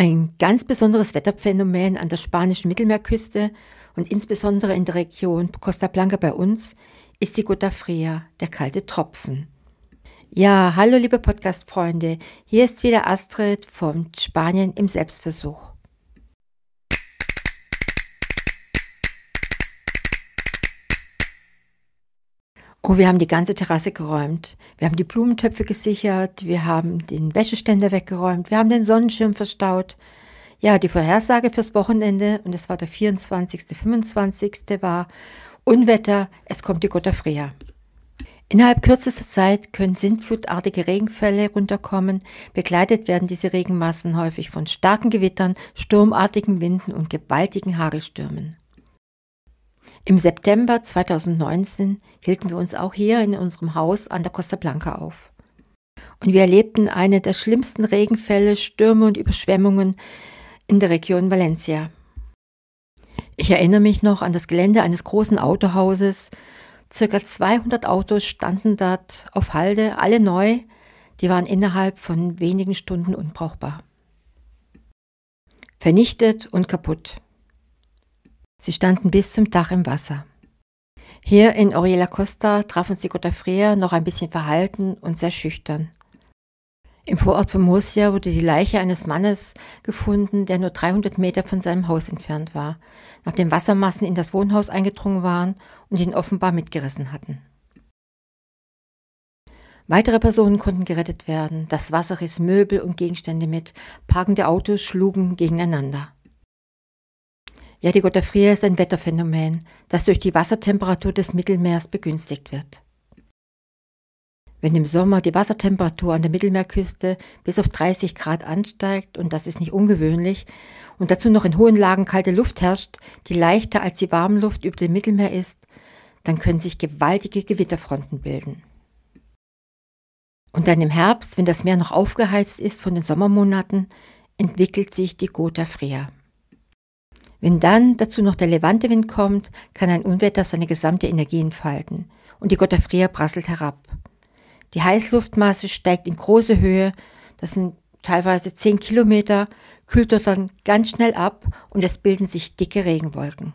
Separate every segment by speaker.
Speaker 1: Ein ganz besonderes Wetterphänomen an der spanischen Mittelmeerküste und insbesondere in der Region Costa Blanca bei uns ist die Gota Fria, der kalte Tropfen. Ja, hallo liebe Podcast-Freunde, hier ist wieder Astrid von Spanien im Selbstversuch. Oh, wir haben die ganze Terrasse geräumt. Wir haben die Blumentöpfe gesichert, wir haben den Wäscheständer weggeräumt, wir haben den Sonnenschirm verstaut. Ja, die Vorhersage fürs Wochenende, und es war der 24., 25. war Unwetter, es kommt die Gotta Fria. Innerhalb kürzester Zeit können sintflutartige Regenfälle runterkommen. Begleitet werden diese Regenmassen häufig von starken Gewittern, sturmartigen Winden und gewaltigen Hagelstürmen. Im September 2019 hielten wir uns auch hier in unserem Haus an der Costa Blanca auf. Und wir erlebten eine der schlimmsten Regenfälle, Stürme und Überschwemmungen in der Region Valencia. Ich erinnere mich noch an das Gelände eines großen Autohauses. Circa 200 Autos standen dort auf Halde, alle neu. Die waren innerhalb von wenigen Stunden unbrauchbar. Vernichtet und kaputt. Sie standen bis zum Dach im Wasser. Hier in Oriela Costa traf uns die Gottafrea noch ein bisschen verhalten und sehr schüchtern. Im Vorort von Murcia wurde die Leiche eines Mannes gefunden, der nur 300 Meter von seinem Haus entfernt war, nachdem Wassermassen in das Wohnhaus eingedrungen waren und ihn offenbar mitgerissen hatten. Weitere Personen konnten gerettet werden. Das Wasser riss Möbel und Gegenstände mit. Parkende Autos schlugen gegeneinander. Ja, die Gottafria ist ein Wetterphänomen, das durch die Wassertemperatur des Mittelmeers begünstigt wird. Wenn im Sommer die Wassertemperatur an der Mittelmeerküste bis auf 30 Grad ansteigt, und das ist nicht ungewöhnlich, und dazu noch in hohen Lagen kalte Luft herrscht, die leichter als die Warmluft über dem Mittelmeer ist, dann können sich gewaltige Gewitterfronten bilden. Und dann im Herbst, wenn das Meer noch aufgeheizt ist von den Sommermonaten, entwickelt sich die Gota Fria. Wenn dann dazu noch der Levantewind kommt, kann ein Unwetter seine gesamte Energie entfalten und die Gottafria prasselt herab. Die Heißluftmasse steigt in große Höhe, das sind teilweise 10 Kilometer, kühlt dort dann ganz schnell ab und es bilden sich dicke Regenwolken.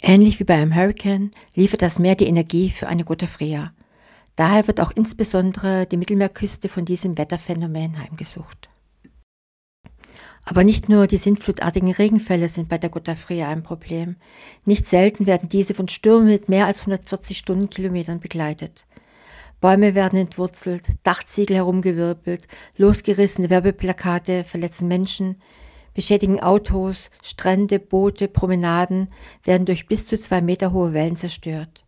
Speaker 1: Ähnlich wie bei einem Hurricane liefert das Meer die Energie für eine Gottafria. Daher wird auch insbesondere die Mittelmeerküste von diesem Wetterphänomen heimgesucht. Aber nicht nur die sintflutartigen Regenfälle sind bei der Gottafria ein Problem. Nicht selten werden diese von Stürmen mit mehr als 140 Stundenkilometern begleitet. Bäume werden entwurzelt, Dachziegel herumgewirbelt, losgerissene Werbeplakate verletzen Menschen, beschädigen Autos, Strände, Boote, Promenaden werden durch bis zu zwei Meter hohe Wellen zerstört.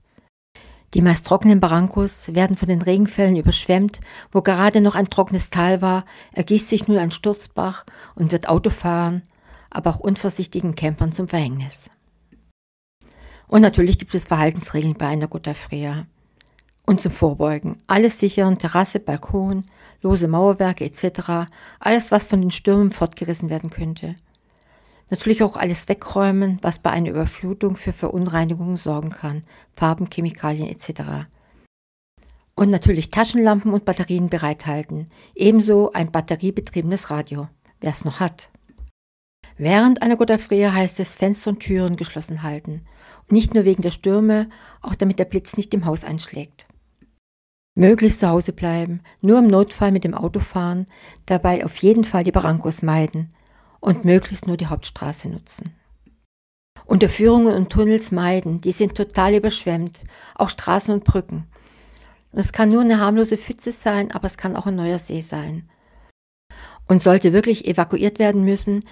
Speaker 1: Die meist trockenen Barrancos werden von den Regenfällen überschwemmt, wo gerade noch ein trockenes Tal war, ergießt sich nun ein Sturzbach und wird Autofahren, aber auch unvorsichtigen Campern zum Verhängnis. Und natürlich gibt es Verhaltensregeln bei einer Gutta Fria. Und zum Vorbeugen. Alles sichern, Terrasse, Balkon, lose Mauerwerke etc. Alles, was von den Stürmen fortgerissen werden könnte. Natürlich auch alles wegräumen, was bei einer Überflutung für Verunreinigungen sorgen kann, Farben, Chemikalien etc. Und natürlich Taschenlampen und Batterien bereithalten, ebenso ein batteriebetriebenes Radio, wer es noch hat. Während einer Godafrea heißt es Fenster und Türen geschlossen halten. Und nicht nur wegen der Stürme, auch damit der Blitz nicht im Haus einschlägt. Möglichst zu Hause bleiben, nur im Notfall mit dem Auto fahren, dabei auf jeden Fall die Barrancos meiden, und möglichst nur die Hauptstraße nutzen. Unterführungen und Tunnels meiden, die sind total überschwemmt, auch Straßen und Brücken. Es kann nur eine harmlose Pfütze sein, aber es kann auch ein neuer See sein. Und sollte wirklich evakuiert werden müssen,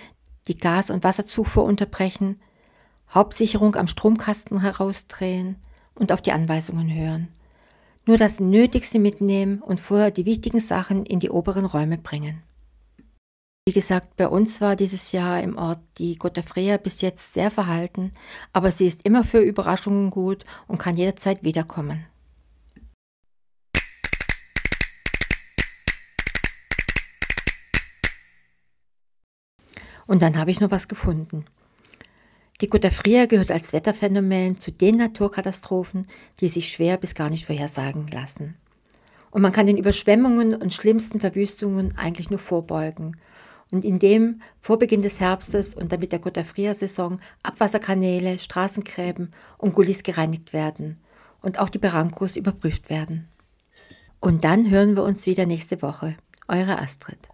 Speaker 1: die Gas- und Wasserzufuhr unterbrechen, Hauptsicherung am Stromkasten herausdrehen und auf die Anweisungen hören. Nur das Nötigste mitnehmen und vorher die wichtigen Sachen in die oberen Räume bringen. Wie gesagt, bei uns war dieses Jahr im Ort die Gottafrea bis jetzt sehr verhalten, aber sie ist immer für Überraschungen gut und kann jederzeit wiederkommen. Und dann habe ich noch was gefunden. Die Gottafria gehört als Wetterphänomen zu den Naturkatastrophen, die sich schwer bis gar nicht vorhersagen lassen. Und man kann den Überschwemmungen und schlimmsten Verwüstungen eigentlich nur vorbeugen und indem vor Beginn des Herbstes und damit der Gotthardfria-Saison Abwasserkanäle, Straßengräben und Gullis gereinigt werden und auch die Barankos überprüft werden. Und dann hören wir uns wieder nächste Woche. Eure Astrid.